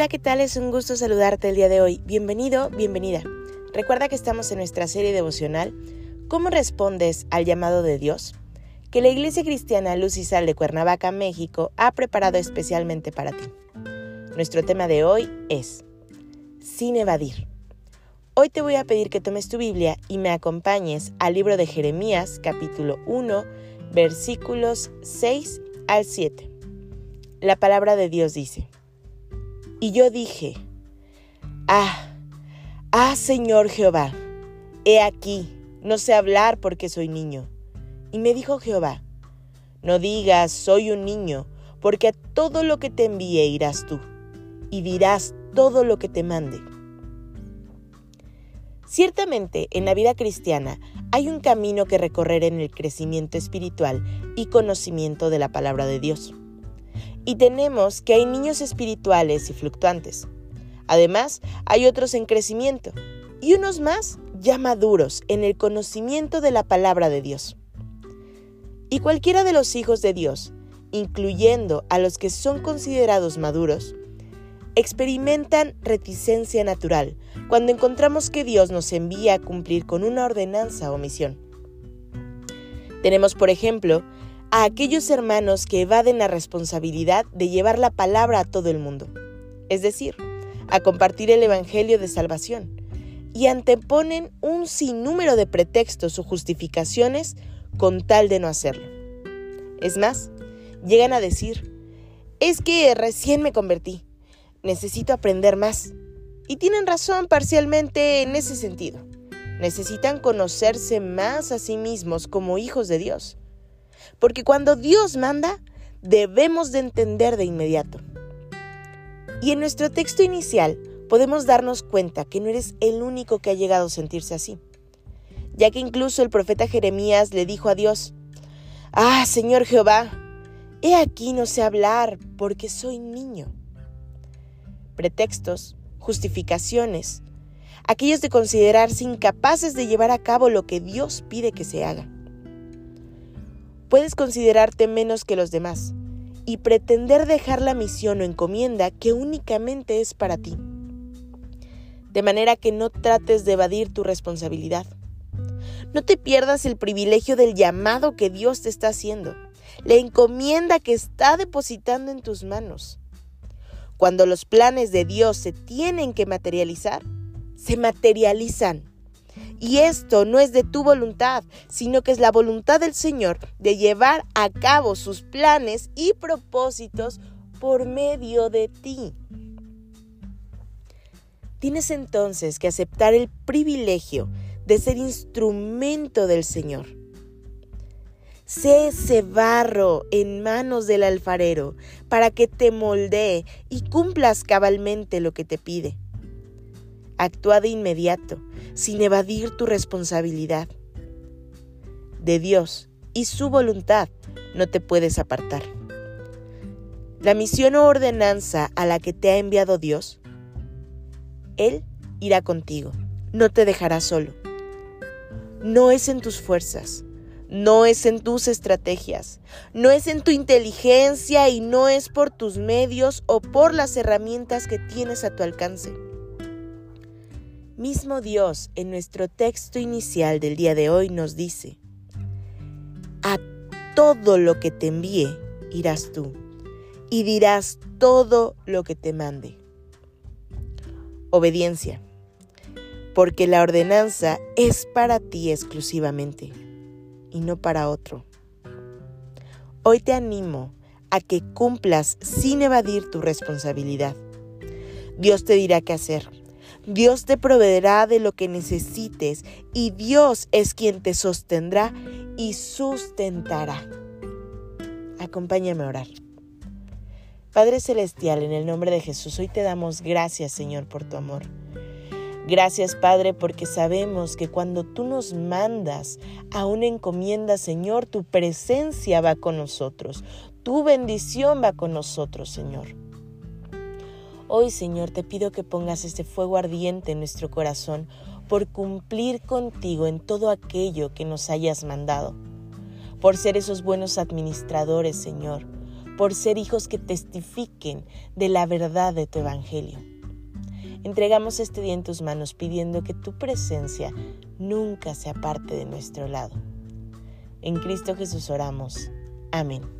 Hola, ¿qué tal? Es un gusto saludarte el día de hoy. Bienvenido, bienvenida. Recuerda que estamos en nuestra serie devocional ¿Cómo respondes al llamado de Dios? que la Iglesia Cristiana Luz y Sal de Cuernavaca, México, ha preparado especialmente para ti. Nuestro tema de hoy es Sin evadir. Hoy te voy a pedir que tomes tu Biblia y me acompañes al libro de Jeremías, capítulo 1, versículos 6 al 7. La palabra de Dios dice, y yo dije, Ah, ah Señor Jehová, he aquí, no sé hablar porque soy niño. Y me dijo Jehová, No digas, soy un niño, porque a todo lo que te envíe irás tú, y dirás todo lo que te mande. Ciertamente, en la vida cristiana hay un camino que recorrer en el crecimiento espiritual y conocimiento de la palabra de Dios y tenemos que hay niños espirituales y fluctuantes. Además, hay otros en crecimiento y unos más ya maduros en el conocimiento de la palabra de Dios. Y cualquiera de los hijos de Dios, incluyendo a los que son considerados maduros, experimentan reticencia natural cuando encontramos que Dios nos envía a cumplir con una ordenanza o misión. Tenemos, por ejemplo, a aquellos hermanos que evaden la responsabilidad de llevar la palabra a todo el mundo, es decir, a compartir el Evangelio de salvación, y anteponen un sinnúmero de pretextos o justificaciones con tal de no hacerlo. Es más, llegan a decir, es que recién me convertí, necesito aprender más. Y tienen razón parcialmente en ese sentido. Necesitan conocerse más a sí mismos como hijos de Dios porque cuando Dios manda, debemos de entender de inmediato. Y en nuestro texto inicial podemos darnos cuenta que no eres el único que ha llegado a sentirse así, ya que incluso el profeta Jeremías le dijo a Dios, Ah, Señor Jehová, he aquí no sé hablar porque soy niño. Pretextos, justificaciones, aquellos de considerarse incapaces de llevar a cabo lo que Dios pide que se haga. Puedes considerarte menos que los demás y pretender dejar la misión o encomienda que únicamente es para ti. De manera que no trates de evadir tu responsabilidad. No te pierdas el privilegio del llamado que Dios te está haciendo, la encomienda que está depositando en tus manos. Cuando los planes de Dios se tienen que materializar, se materializan y esto no es de tu voluntad, sino que es la voluntad del Señor de llevar a cabo sus planes y propósitos por medio de ti. Tienes entonces que aceptar el privilegio de ser instrumento del Señor. Sé ese barro en manos del alfarero para que te moldee y cumplas cabalmente lo que te pide. Actúa de inmediato, sin evadir tu responsabilidad. De Dios y su voluntad no te puedes apartar. La misión o ordenanza a la que te ha enviado Dios, Él irá contigo, no te dejará solo. No es en tus fuerzas, no es en tus estrategias, no es en tu inteligencia y no es por tus medios o por las herramientas que tienes a tu alcance mismo Dios en nuestro texto inicial del día de hoy nos dice, a todo lo que te envíe irás tú y dirás todo lo que te mande. Obediencia, porque la ordenanza es para ti exclusivamente y no para otro. Hoy te animo a que cumplas sin evadir tu responsabilidad. Dios te dirá qué hacer Dios te proveerá de lo que necesites y Dios es quien te sostendrá y sustentará. Acompáñame a orar. Padre Celestial, en el nombre de Jesús, hoy te damos gracias, Señor, por tu amor. Gracias, Padre, porque sabemos que cuando tú nos mandas a una encomienda, Señor, tu presencia va con nosotros, tu bendición va con nosotros, Señor. Hoy, Señor, te pido que pongas este fuego ardiente en nuestro corazón por cumplir contigo en todo aquello que nos hayas mandado, por ser esos buenos administradores, Señor, por ser hijos que testifiquen de la verdad de tu Evangelio. Entregamos este día en tus manos pidiendo que tu presencia nunca se aparte de nuestro lado. En Cristo Jesús oramos. Amén.